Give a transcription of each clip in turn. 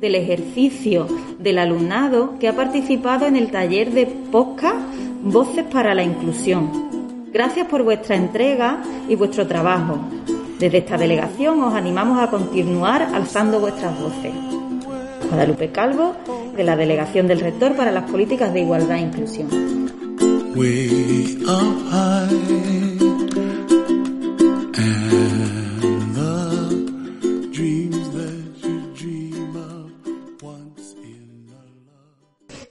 del ejercicio del alumnado que ha participado en el taller de podcast Voces para la Inclusión. Gracias por vuestra entrega y vuestro trabajo. Desde esta delegación os animamos a continuar alzando vuestras voces. Guadalupe Calvo, de la Delegación del Rector para las Políticas de Igualdad e Inclusión.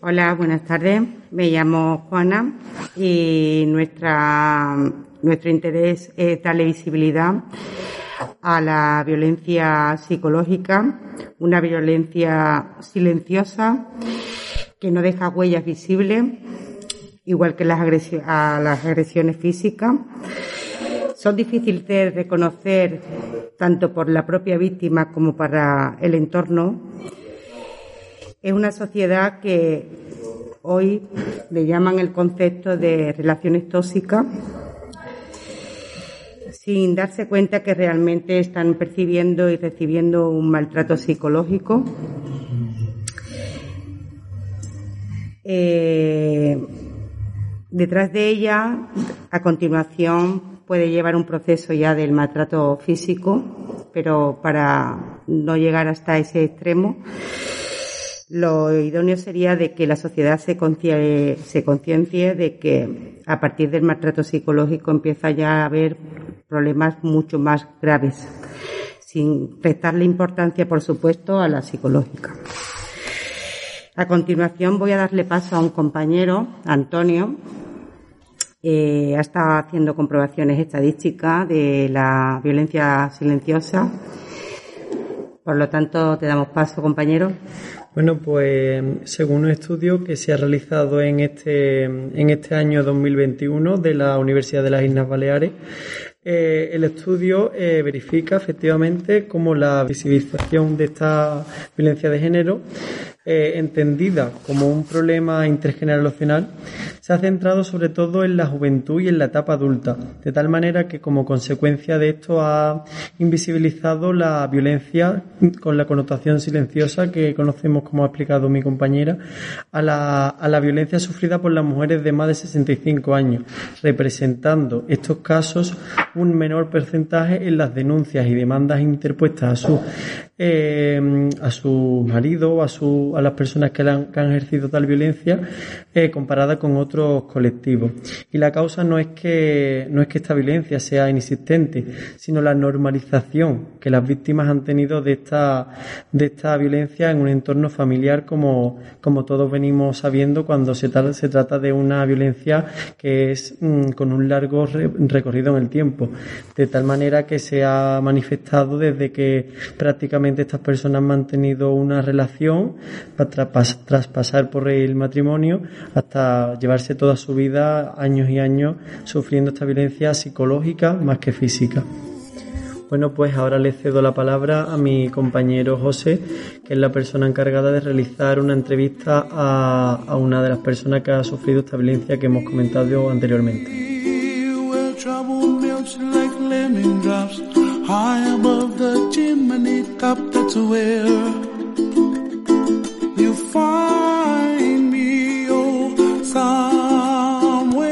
Hola, buenas tardes. Me llamo Juana y nuestra, nuestro interés es darle visibilidad a la violencia psicológica, una violencia silenciosa que no deja huellas visibles, igual que las a las agresiones físicas. Son difíciles de reconocer tanto por la propia víctima como para el entorno es una sociedad que hoy le llaman el concepto de relaciones tóxicas sin darse cuenta que realmente están percibiendo y recibiendo un maltrato psicológico. Eh, detrás de ella, a continuación, puede llevar un proceso ya del maltrato físico, pero para no llegar hasta ese extremo, lo idóneo sería de que la sociedad se, se conciencie de que a partir del maltrato psicológico empieza ya a haber problemas mucho más graves, sin prestarle importancia, por supuesto, a la psicológica. A continuación voy a darle paso a un compañero, Antonio. Eh, ha estado haciendo comprobaciones estadísticas de la violencia silenciosa. Por lo tanto, te damos paso, compañero. Bueno, pues según un estudio que se ha realizado en este, en este año 2021 de la Universidad de las Islas Baleares, eh, el estudio eh, verifica efectivamente cómo la visibilización de esta violencia de género eh, entendida como un problema intergeneracional, se ha centrado sobre todo en la juventud y en la etapa adulta, de tal manera que como consecuencia de esto ha invisibilizado la violencia con la connotación silenciosa que conocemos, como ha explicado mi compañera, a la, a la violencia sufrida por las mujeres de más de 65 años, representando estos casos un menor porcentaje en las denuncias y demandas interpuestas a su eh, a su marido a, su, a las personas que, han, ejercido tal violencia eh, comparada con otros colectivos. Y la causa no es que no es que esta violencia sea inexistente, sino la normalización que las víctimas han tenido de esta de esta violencia en un entorno familiar como como todos venimos sabiendo cuando se, trata, se trata de una violencia que es mm, con un largo recorrido en el tiempo, de tal manera que se ha manifestado desde que prácticamente estas personas han mantenido una relación tras pasar por el matrimonio hasta llevarse toda su vida, años y años, sufriendo esta violencia psicológica más que física. Bueno, pues ahora le cedo la palabra a mi compañero José, que es la persona encargada de realizar una entrevista a una de las personas que ha sufrido esta violencia que hemos comentado anteriormente. High above the chimney top. That's where you find me, oh, somewhere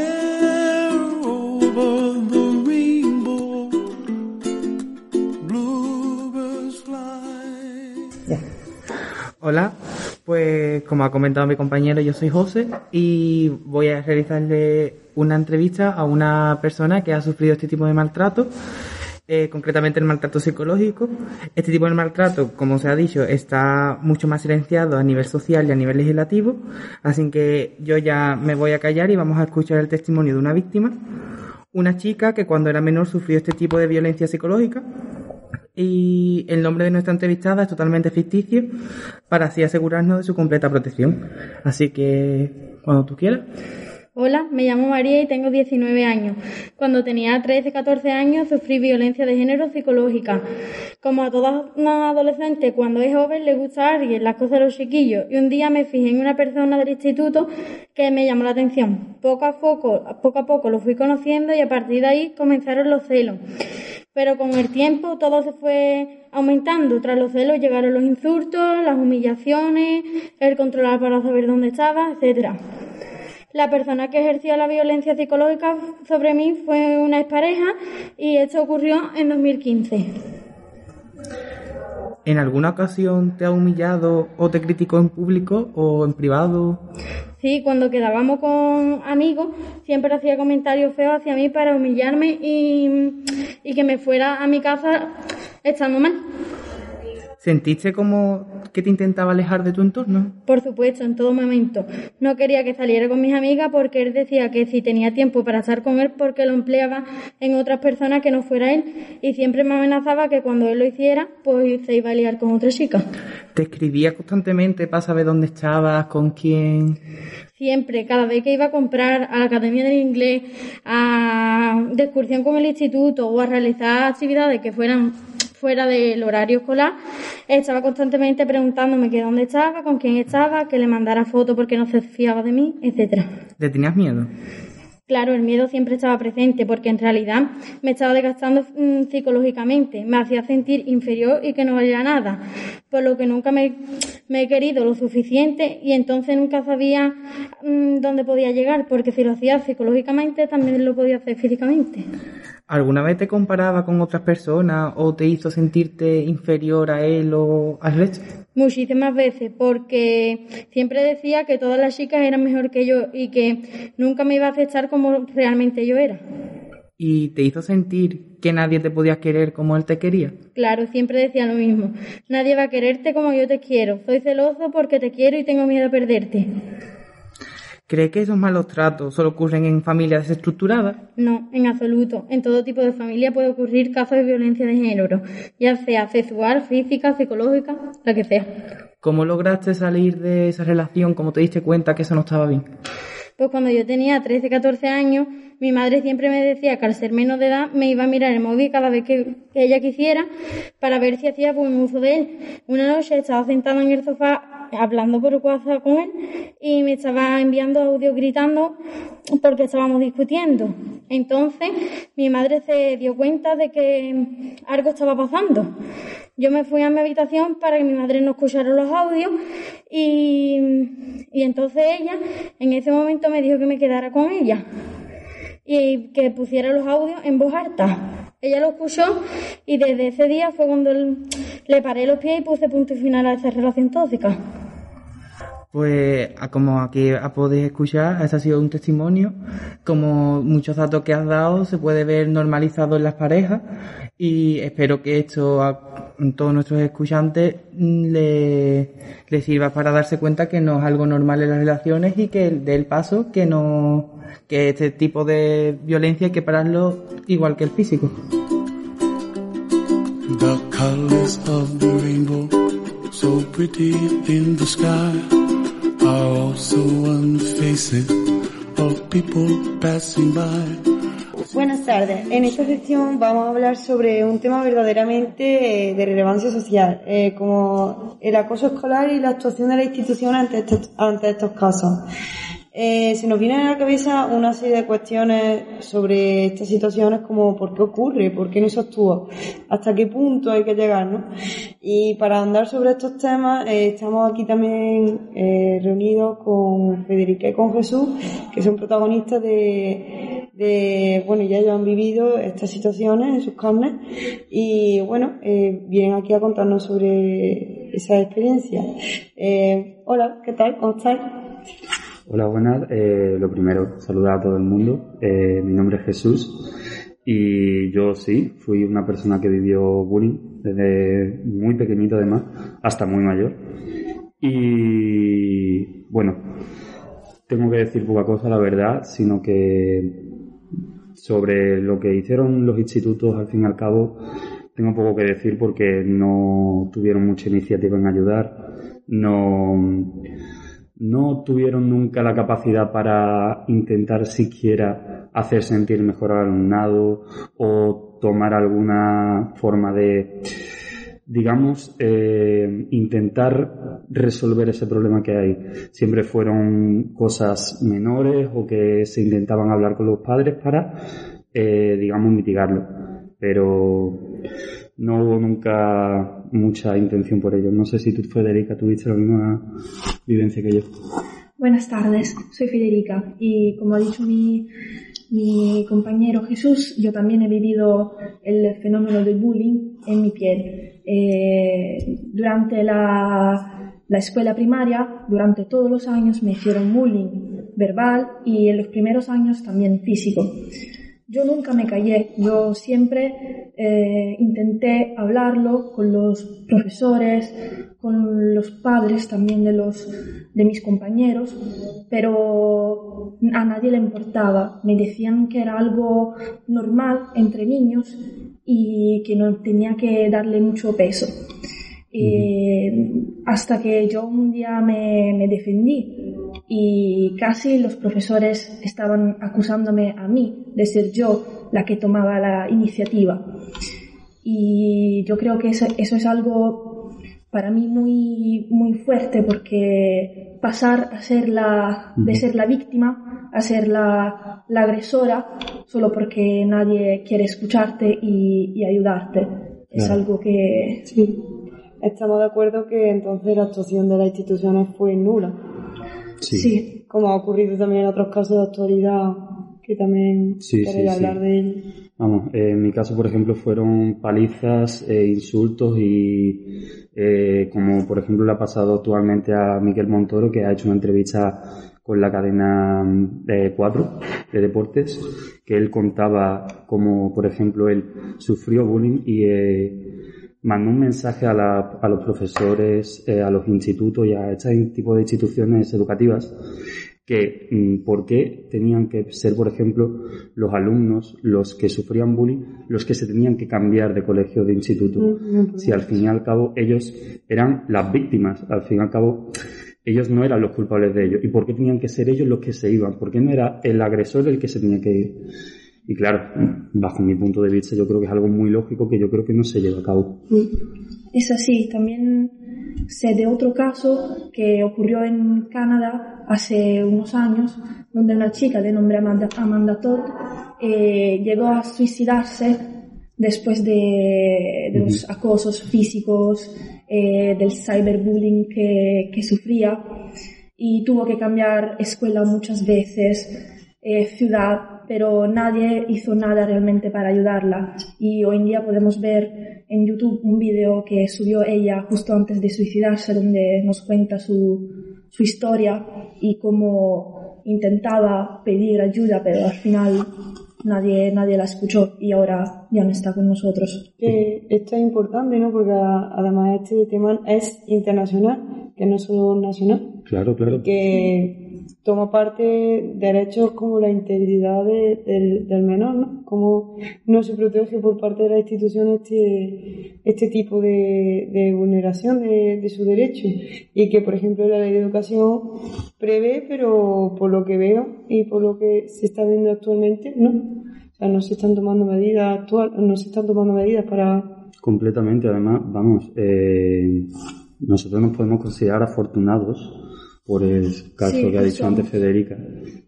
over the rainbow. Bluebirds fly. Hola, pues como ha comentado mi compañero, yo soy José y voy a realizarle una entrevista a una persona que ha sufrido este tipo de maltrato eh, concretamente el maltrato psicológico. Este tipo de maltrato, como se ha dicho, está mucho más silenciado a nivel social y a nivel legislativo, así que yo ya me voy a callar y vamos a escuchar el testimonio de una víctima, una chica que cuando era menor sufrió este tipo de violencia psicológica y el nombre de nuestra entrevistada es totalmente ficticio para así asegurarnos de su completa protección. Así que, cuando tú quieras. Hola, me llamo María y tengo 19 años. Cuando tenía 13-14 años sufrí violencia de género psicológica. Como a todas una adolescente, cuando es joven le gusta a alguien las cosas de los chiquillos y un día me fijé en una persona del instituto que me llamó la atención. Poco a poco, poco a poco lo fui conociendo y a partir de ahí comenzaron los celos. Pero con el tiempo todo se fue aumentando. Tras los celos llegaron los insultos, las humillaciones, el controlar para saber dónde estaba, etcétera. La persona que ejerció la violencia psicológica sobre mí fue una expareja y esto ocurrió en 2015. ¿En alguna ocasión te ha humillado o te criticó en público o en privado? Sí, cuando quedábamos con amigos, siempre hacía comentarios feos hacia mí para humillarme y, y que me fuera a mi casa estando mal. ¿Sentiste como que te intentaba alejar de tu entorno? Por supuesto, en todo momento. No quería que saliera con mis amigas porque él decía que si tenía tiempo para estar con él porque lo empleaba en otras personas que no fuera él y siempre me amenazaba que cuando él lo hiciera pues se iba a liar con otra chica. ¿Te escribía constantemente para saber dónde estabas, con quién? Siempre, cada vez que iba a comprar a la Academia del Inglés, a de excursión con el instituto o a realizar actividades que fueran fuera del horario escolar, estaba constantemente preguntándome que dónde estaba, con quién estaba, que le mandara fotos porque no se fiaba de mí, etcétera. ¿Le tenías miedo? Claro, el miedo siempre estaba presente porque en realidad me estaba desgastando mm, psicológicamente, me hacía sentir inferior y que no valía nada, por lo que nunca me, me he querido lo suficiente y entonces nunca sabía mm, dónde podía llegar, porque si lo hacía psicológicamente también lo podía hacer físicamente. ¿Alguna vez te comparaba con otras personas o te hizo sentirte inferior a él o al resto? Muchísimas veces, porque siempre decía que todas las chicas eran mejor que yo y que nunca me iba a aceptar como realmente yo era. ¿Y te hizo sentir que nadie te podía querer como él te quería? Claro, siempre decía lo mismo. Nadie va a quererte como yo te quiero. Soy celoso porque te quiero y tengo miedo a perderte. ¿Cree que esos malos tratos solo ocurren en familias desestructuradas? No, en absoluto. En todo tipo de familia puede ocurrir casos de violencia de género, ya sea sexual, física, psicológica, la que sea. ¿Cómo lograste salir de esa relación? ¿Cómo te diste cuenta que eso no estaba bien? Pues cuando yo tenía 13, 14 años, mi madre siempre me decía que al ser menos de edad me iba a mirar el móvil cada vez que ella quisiera para ver si hacía buen uso de él. Una noche estaba sentada en el sofá hablando por WhatsApp con él y me estaba enviando audio gritando porque estábamos discutiendo. Entonces mi madre se dio cuenta de que algo estaba pasando. Yo me fui a mi habitación para que mi madre no escuchara los audios y, y entonces ella en ese momento me dijo que me quedara con ella y que pusiera los audios en voz alta. Ella lo escuchó y desde ese día fue cuando le paré los pies y puse punto y final a esa relación tóxica. Pues como aquí podéis escuchar, ese ha sido un testimonio, como muchos datos que has dado se puede ver normalizado en las parejas y espero que esto a todos nuestros escuchantes le, le sirva para darse cuenta que no es algo normal en las relaciones y que dé el paso que no que este tipo de violencia hay que pararlo igual que el físico. Are also on the faces of people passing by. Buenas tardes. En esta sección vamos a hablar sobre un tema verdaderamente eh, de relevancia social, eh, como el acoso escolar y la actuación de la institución ante estos, ante estos casos. Eh, se nos viene a la cabeza una serie de cuestiones sobre estas situaciones como por qué ocurre, por qué no se actúa, hasta qué punto hay que llegar, ¿no? Y para andar sobre estos temas eh, estamos aquí también eh, reunidos con Federica y con Jesús, que son protagonistas de, de, bueno, ya ellos han vivido estas situaciones en sus carnes y bueno, eh, vienen aquí a contarnos sobre esa experiencia. Hola, ¿qué tal? ¿Cómo estáis? Hola, buenas. Eh, lo primero, saludar a todo el mundo. Eh, mi nombre es Jesús y yo sí, fui una persona que vivió bullying desde muy pequeñito además hasta muy mayor. Y bueno, tengo que decir poca cosa, la verdad, sino que sobre lo que hicieron los institutos al fin y al cabo, tengo poco que decir porque no tuvieron mucha iniciativa en ayudar, no no tuvieron nunca la capacidad para intentar siquiera hacer sentir mejor al alumnado o tomar alguna forma de, digamos, eh, intentar resolver ese problema que hay. Siempre fueron cosas menores o que se intentaban hablar con los padres para, eh, digamos, mitigarlo. pero no hubo nunca mucha intención por ello. No sé si tú, Federica, tuviste la misma vivencia que yo. Buenas tardes, soy Federica y como ha dicho mi, mi compañero Jesús, yo también he vivido el fenómeno del bullying en mi piel. Eh, durante la, la escuela primaria, durante todos los años me hicieron bullying verbal y en los primeros años también físico. Yo nunca me callé, yo siempre eh, intenté hablarlo con los profesores, con los padres también de, los, de mis compañeros, pero a nadie le importaba. Me decían que era algo normal entre niños y que no tenía que darle mucho peso. Eh, hasta que yo un día me, me, defendí y casi los profesores estaban acusándome a mí de ser yo la que tomaba la iniciativa. Y yo creo que eso, eso es algo para mí muy, muy fuerte porque pasar a ser la, de ser la víctima a ser la, la agresora solo porque nadie quiere escucharte y, y ayudarte. Es algo que... Sí estamos de acuerdo que entonces la actuación de las instituciones fue nula. Sí. Como ha ocurrido también en otros casos de actualidad que también sí, hablar de él. Vamos, en mi caso, por ejemplo, fueron palizas, e insultos y eh, como por ejemplo le ha pasado actualmente a Miguel Montoro, que ha hecho una entrevista con la cadena de 4 de deportes, que él contaba como, por ejemplo, él sufrió bullying y eh, mandó un mensaje a, la, a los profesores, eh, a los institutos y a este tipo de instituciones educativas que mm, por qué tenían que ser, por ejemplo, los alumnos, los que sufrían bullying, los que se tenían que cambiar de colegio, de instituto. Si al fin y al cabo ellos eran las víctimas, al fin y al cabo ellos no eran los culpables de ello. ¿Y por qué tenían que ser ellos los que se iban? ¿Por qué no era el agresor el que se tenía que ir? Y claro, bajo mi punto de vista, yo creo que es algo muy lógico que yo creo que no se lleva a cabo. Es así. También sé de otro caso que ocurrió en Canadá hace unos años, donde una chica de nombre Amanda, Amanda Todd eh, llegó a suicidarse después de, los acosos físicos, eh, del cyberbullying que, que sufría y tuvo que cambiar escuela muchas veces, eh, ciudad, pero nadie hizo nada realmente para ayudarla. Y hoy en día podemos ver en YouTube un vídeo que subió ella justo antes de suicidarse, donde nos cuenta su, su historia y cómo intentaba pedir ayuda, pero al final nadie, nadie la escuchó y ahora ya no está con nosotros. esto es importante, ¿no? Porque además este tema es internacional, que no es solo nacional. Claro, claro. que toma parte derechos como la integridad del, del, menor, ¿no? Cómo no se protege por parte de la institución este, este tipo de, de vulneración de, de sus derechos. Y que, por ejemplo, la ley de educación prevé, pero por lo que veo y por lo que se está viendo actualmente, no. O sea, no se están tomando medidas actual, no se están tomando medidas para... Completamente, además, vamos, eh, nosotros nos podemos considerar afortunados por el caso que ha dicho antes Federica,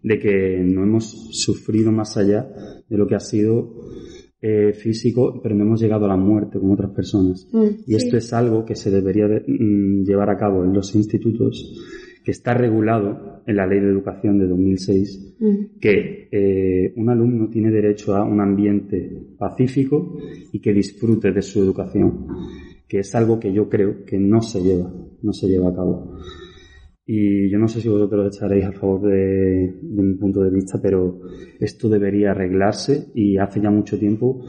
de que no hemos sufrido más allá de lo que ha sido eh, físico, pero no hemos llegado a la muerte como otras personas. Mm, y esto es algo que se debería mm, llevar a cabo en los institutos, que está regulado en la Ley de Educación de 2006, mm. que eh, un alumno tiene derecho a un ambiente pacífico y que disfrute de su educación, que es algo que yo creo que no se lleva, no se lleva a cabo. Y yo no sé si vosotros echaréis a favor de, mi punto de vista, pero esto debería arreglarse y hace ya mucho tiempo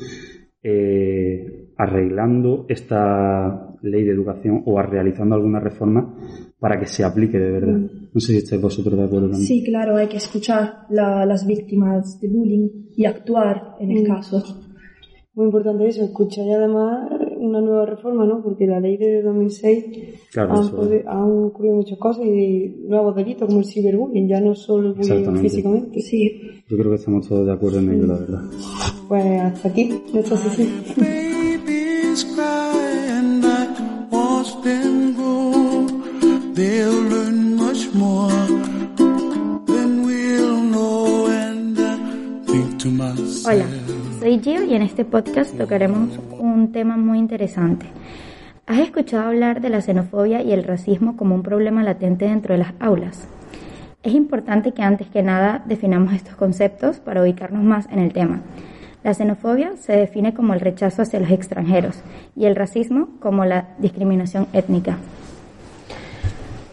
eh, arreglando esta ley de educación o realizando alguna reforma para que se aplique de verdad. No sé si estáis vosotros de acuerdo también. Sí, claro, hay que escuchar a las víctimas de bullying y actuar en el mm. caso. Muy importante eso, escuchar y además una nueva reforma, ¿no? Porque la ley de 2006 claro, han, ocurrido muchas cosas y nuevos delitos como el ciberbullying, ya no solo el bullying físicamente. Sí. Yo creo que estamos todos de acuerdo en ello, la verdad. Pues hasta aquí nuestra sesión. Hola, Soy Gio y en este podcast tocaremos tema muy interesante. ¿Has escuchado hablar de la xenofobia y el racismo como un problema latente dentro de las aulas? Es importante que antes que nada definamos estos conceptos para ubicarnos más en el tema. La xenofobia se define como el rechazo hacia los extranjeros y el racismo como la discriminación étnica.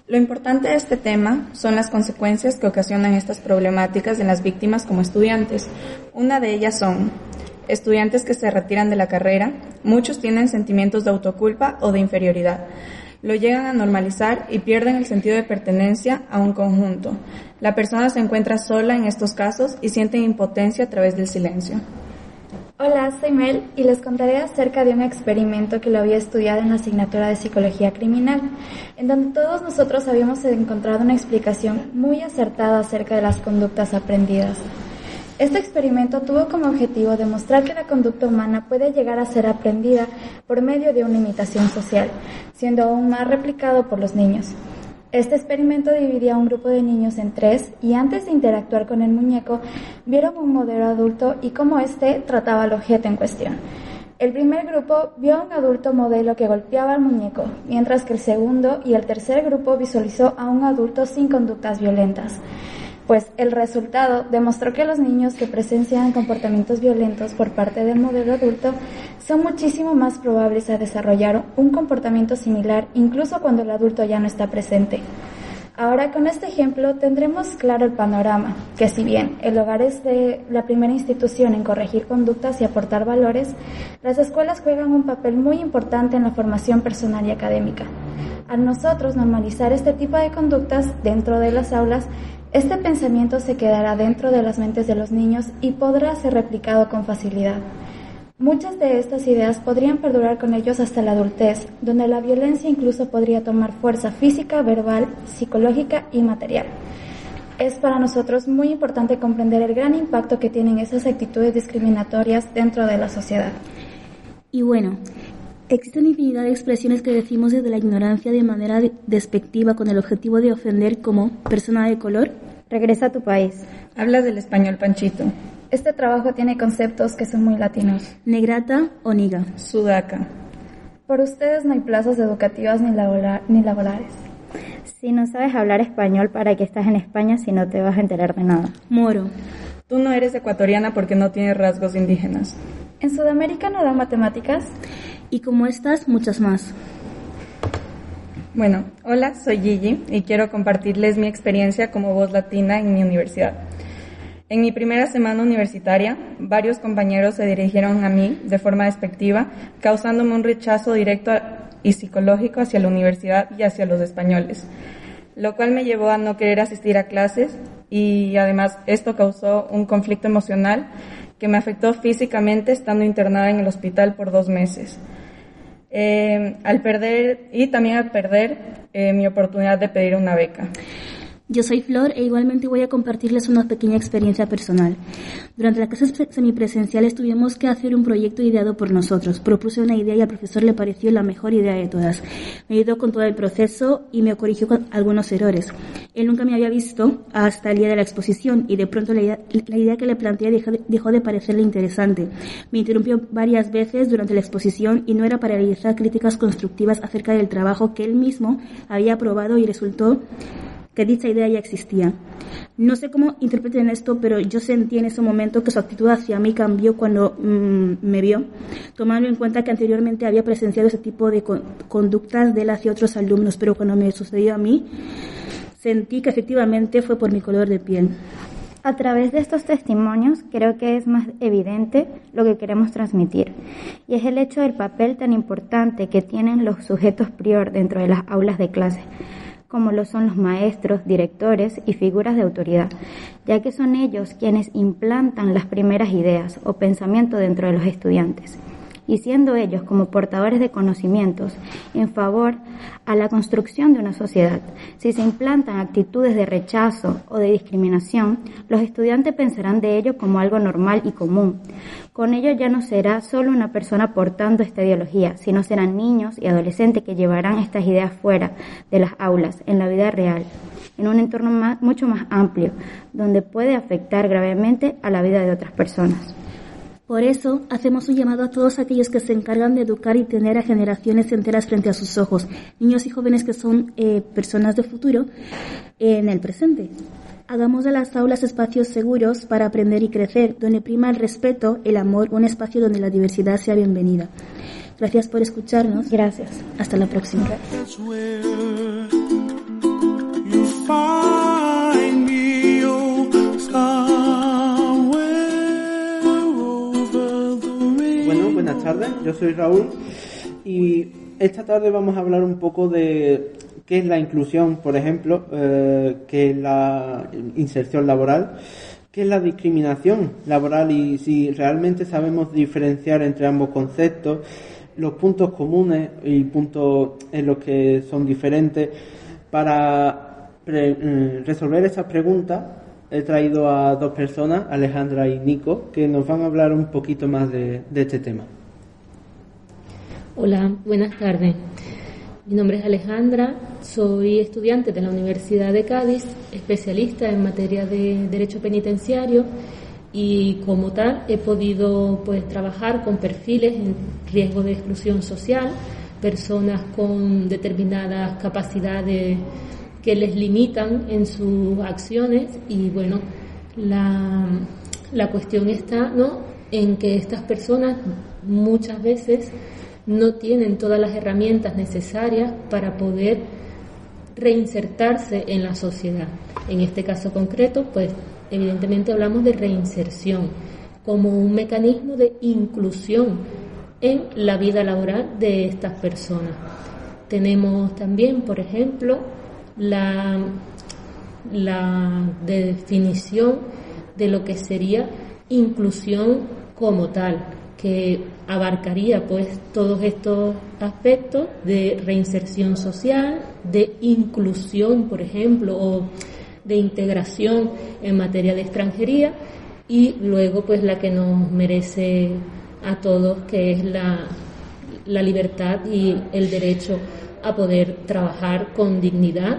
Lo importante de este tema son las consecuencias que ocasionan estas problemáticas en las víctimas como estudiantes. Una de ellas son estudiantes que se retiran de la carrera, muchos tienen sentimientos de autoculpa o de inferioridad. Lo llegan a normalizar y pierden el sentido de pertenencia a un conjunto. La persona se encuentra sola en estos casos y siente impotencia a través del silencio. Hola, soy Mel y les contaré acerca de un experimento que lo había estudiado en la asignatura de Psicología Criminal, en donde todos nosotros habíamos encontrado una explicación muy acertada acerca de las conductas aprendidas. Este experimento tuvo como objetivo demostrar que la conducta humana puede llegar a ser aprendida por medio de una imitación social, siendo aún más replicado por los niños. Este experimento dividía a un grupo de niños en tres y antes de interactuar con el muñeco vieron un modelo adulto y cómo éste trataba al objeto en cuestión. El primer grupo vio a un adulto modelo que golpeaba al muñeco, mientras que el segundo y el tercer grupo visualizó a un adulto sin conductas violentas pues el resultado demostró que los niños que presencian comportamientos violentos por parte del modelo adulto son muchísimo más probables a desarrollar un comportamiento similar incluso cuando el adulto ya no está presente. Ahora con este ejemplo tendremos claro el panorama, que si bien el hogar es la primera institución en corregir conductas y aportar valores, las escuelas juegan un papel muy importante en la formación personal y académica. Al nosotros normalizar este tipo de conductas dentro de las aulas, este pensamiento se quedará dentro de las mentes de los niños y podrá ser replicado con facilidad. Muchas de estas ideas podrían perdurar con ellos hasta la adultez, donde la violencia incluso podría tomar fuerza física, verbal, psicológica y material. Es para nosotros muy importante comprender el gran impacto que tienen esas actitudes discriminatorias dentro de la sociedad. Y bueno, Existen infinidad de expresiones que decimos desde la ignorancia de manera despectiva con el objetivo de ofender como persona de color. Regresa a tu país. Hablas del español panchito. Este trabajo tiene conceptos que son muy latinos. Negrata o niga. Sudaca. Por ustedes no hay plazas educativas ni, ni laborales. Si no sabes hablar español, ¿para qué estás en España si no te vas a enterar de nada? Moro. Tú no eres ecuatoriana porque no tienes rasgos indígenas. ¿En Sudamérica no dan matemáticas? Y como estas, muchas más. Bueno, hola, soy Gigi y quiero compartirles mi experiencia como voz latina en mi universidad. En mi primera semana universitaria, varios compañeros se dirigieron a mí de forma despectiva, causándome un rechazo directo y psicológico hacia la universidad y hacia los españoles, lo cual me llevó a no querer asistir a clases y además esto causó un conflicto emocional que me afectó físicamente estando internada en el hospital por dos meses. Eh, al perder y también al perder eh, mi oportunidad de pedir una beca. Yo soy Flor e igualmente voy a compartirles una pequeña experiencia personal. Durante las clases semipresenciales tuvimos que hacer un proyecto ideado por nosotros. Propuse una idea y al profesor le pareció la mejor idea de todas. Me ayudó con todo el proceso y me corrigió con algunos errores. Él nunca me había visto hasta el día de la exposición y de pronto la idea, que le planteé dejó de, dejó de parecerle interesante. Me interrumpió varias veces durante la exposición y no era para realizar críticas constructivas acerca del trabajo que él mismo había aprobado y resultó que dicha idea ya existía. No sé cómo interpreten esto, pero yo sentí en ese momento que su actitud hacia mí cambió cuando mm, me vio, tomando en cuenta que anteriormente había presenciado ese tipo de conductas de él hacia otros alumnos, pero cuando me sucedió a mí, sentí que efectivamente fue por mi color de piel. A través de estos testimonios creo que es más evidente lo que queremos transmitir y es el hecho del papel tan importante que tienen los sujetos prior dentro de las aulas de clase como lo son los maestros, directores y figuras de autoridad, ya que son ellos quienes implantan las primeras ideas o pensamientos dentro de los estudiantes y siendo ellos como portadores de conocimientos en favor a la construcción de una sociedad. Si se implantan actitudes de rechazo o de discriminación, los estudiantes pensarán de ello como algo normal y común. Con ello ya no será solo una persona portando esta ideología, sino serán niños y adolescentes que llevarán estas ideas fuera de las aulas, en la vida real en un entorno mucho más amplio, donde puede afectar gravemente a la vida de otras personas. Por eso hacemos un llamado a todos aquellos que se encargan de educar y tener a generaciones enteras frente a sus ojos, niños y jóvenes que son eh, personas de futuro en el presente. Hagamos de las aulas espacios seguros para aprender y crecer, donde prima el respeto, el amor, un espacio donde la diversidad sea bienvenida. Gracias por escucharnos. Gracias. Hasta la próxima. Bueno, tardes. Yo soy Raúl y esta tarde vamos a hablar un poco de qué es la inclusión, por ejemplo, eh, qué es la inserción laboral, qué es la discriminación laboral y si realmente sabemos diferenciar entre ambos conceptos, los puntos comunes y puntos en los que son diferentes. Para eh, resolver estas preguntas he traído a dos personas, Alejandra y Nico, que nos van a hablar un poquito más de este tema. Hola, buenas tardes. Mi nombre es Alejandra, soy estudiante de la Universidad de Cádiz, especialista en materia de derecho penitenciario y como tal he podido pues trabajar con perfiles en riesgo de exclusión social, personas con determinadas capacidades que les limitan en sus acciones y bueno, la, la cuestión está ¿no? en que estas personas muchas veces no tienen todas las herramientas necesarias para poder reinsertarse en la sociedad. En este caso concreto, pues evidentemente hablamos de reinserción como un mecanismo de inclusión en la vida laboral de estas personas. Tenemos también, por ejemplo, la, la definición de lo que sería inclusión como tal, que abarcaría pues todos estos aspectos de reinserción social, de inclusión, por ejemplo, o de integración en materia de extranjería y luego pues la que nos merece a todos que es la, la libertad y el derecho a poder trabajar con dignidad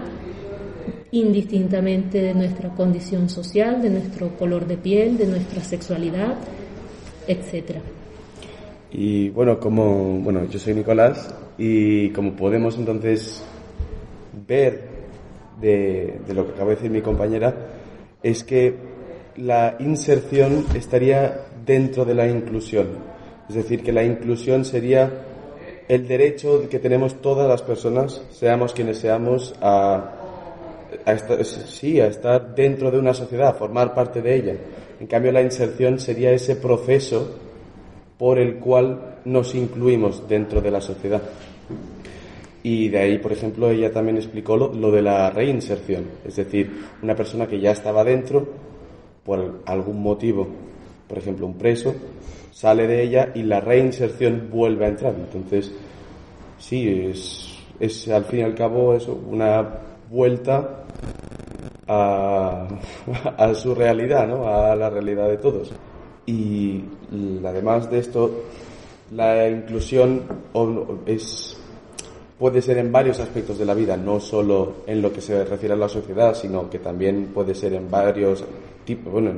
indistintamente de nuestra condición social, de nuestro color de piel, de nuestra sexualidad, etcétera. Y bueno, como bueno, yo soy Nicolás y como podemos entonces ver de, de lo que acaba de decir mi compañera, es que la inserción estaría dentro de la inclusión. Es decir, que la inclusión sería el derecho que tenemos todas las personas, seamos quienes seamos, a, a estar, sí, a estar dentro de una sociedad, a formar parte de ella. En cambio, la inserción sería ese proceso por el cual nos incluimos dentro de la sociedad. Y de ahí, por ejemplo, ella también explicó lo, de la reinserción, es decir, una persona que ya estaba dentro por algún motivo, por ejemplo, un preso, sale de ella y la reinserción vuelve a entrar. Entonces, sí, es, es al fin y al cabo eso, una vuelta a, a su realidad, ¿no? a la realidad de todos. Y además de esto, la inclusión es, puede ser en varios aspectos de la vida, no solo en lo que se refiere a la sociedad, sino que también puede ser en varios tipos, bueno,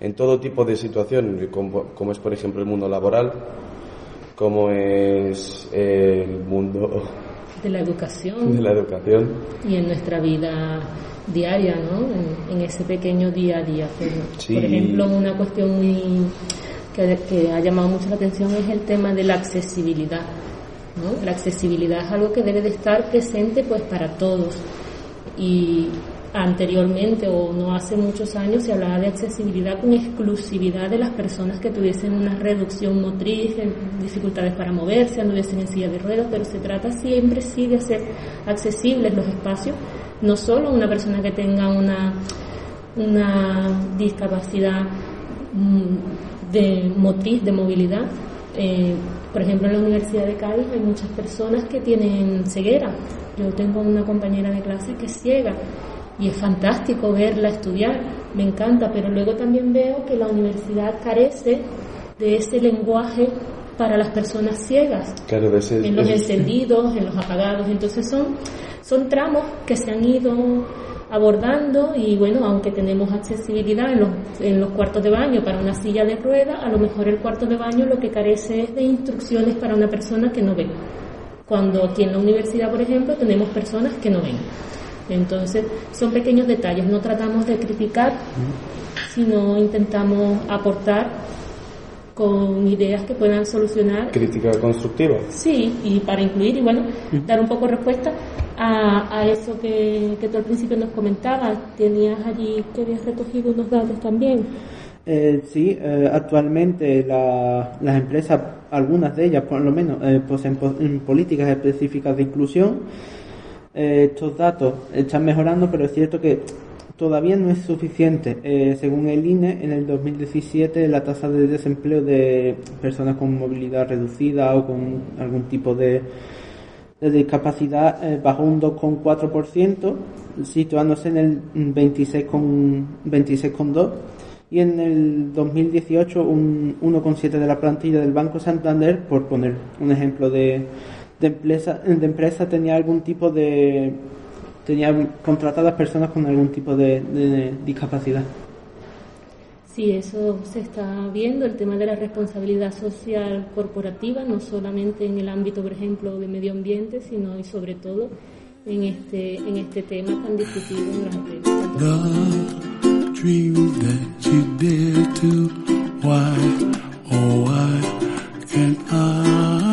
en, todo tipo de situación, como, es por ejemplo el mundo laboral, como es el mundo de la educación, de la educación. y en nuestra vida diaria, ¿no? En, en ese pequeño día a día. Sí. por ejemplo, una cuestión muy que, que ha llamado mucho la atención es el tema de la accesibilidad. ¿no? La accesibilidad es algo que debe de estar presente pues para todos y anteriormente o no hace muchos años se hablaba de accesibilidad con exclusividad de las personas que tuviesen una reducción motriz, dificultades para moverse, anduviesen en silla de ruedas, pero se trata siempre sí de hacer accesibles los espacios, no solo una persona que tenga una, una discapacidad mm, de motriz, de movilidad. Eh, por ejemplo, en la Universidad de Cádiz hay muchas personas que tienen ceguera. Yo tengo una compañera de clase que es ciega y es fantástico verla estudiar, me encanta, pero luego también veo que la universidad carece de ese lenguaje para las personas ciegas, Claro, ese- en los encendidos, en los apagados, entonces son, son tramos que se han ido abordando y bueno, aunque tenemos accesibilidad en los, en los cuartos de baño para una silla de rueda, a lo mejor el cuarto de baño lo que carece es de instrucciones para una persona que no ve. Cuando aquí en la universidad, por ejemplo, tenemos personas que no ven. Entonces, son pequeños detalles, no tratamos de criticar, sino intentamos aportar con ideas que puedan solucionar. Crítica constructiva. Sí, y para incluir y bueno, dar un poco respuesta a, a eso que, que tú al principio nos comentabas. Tenías allí que habías recogido unos datos también. Eh, sí, eh, actualmente la- las empresas, algunas de ellas por lo menos, eh, poseen po- políticas específicas de inclusión. Eh, estos datos están mejorando, pero es cierto que todavía no es suficiente. Eh, según el INE, en el 2017 la tasa de desempleo de personas con movilidad reducida o con algún tipo de, de discapacidad eh, bajó un 2,4%, situándose en el 26,2%. 26,2%. y en el 2018 un 1,7 de la plantilla del Banco Santander, por poner un ejemplo de, de empresa, de empresa tenía algún tipo de tenía contratadas personas con algún tipo de, de discapacidad. Sí, eso se está viendo, el tema de la responsabilidad social corporativa, no solamente en el ámbito, por ejemplo, de medio ambiente, sino y sobre todo en este, en este tema tan discutido durante tanto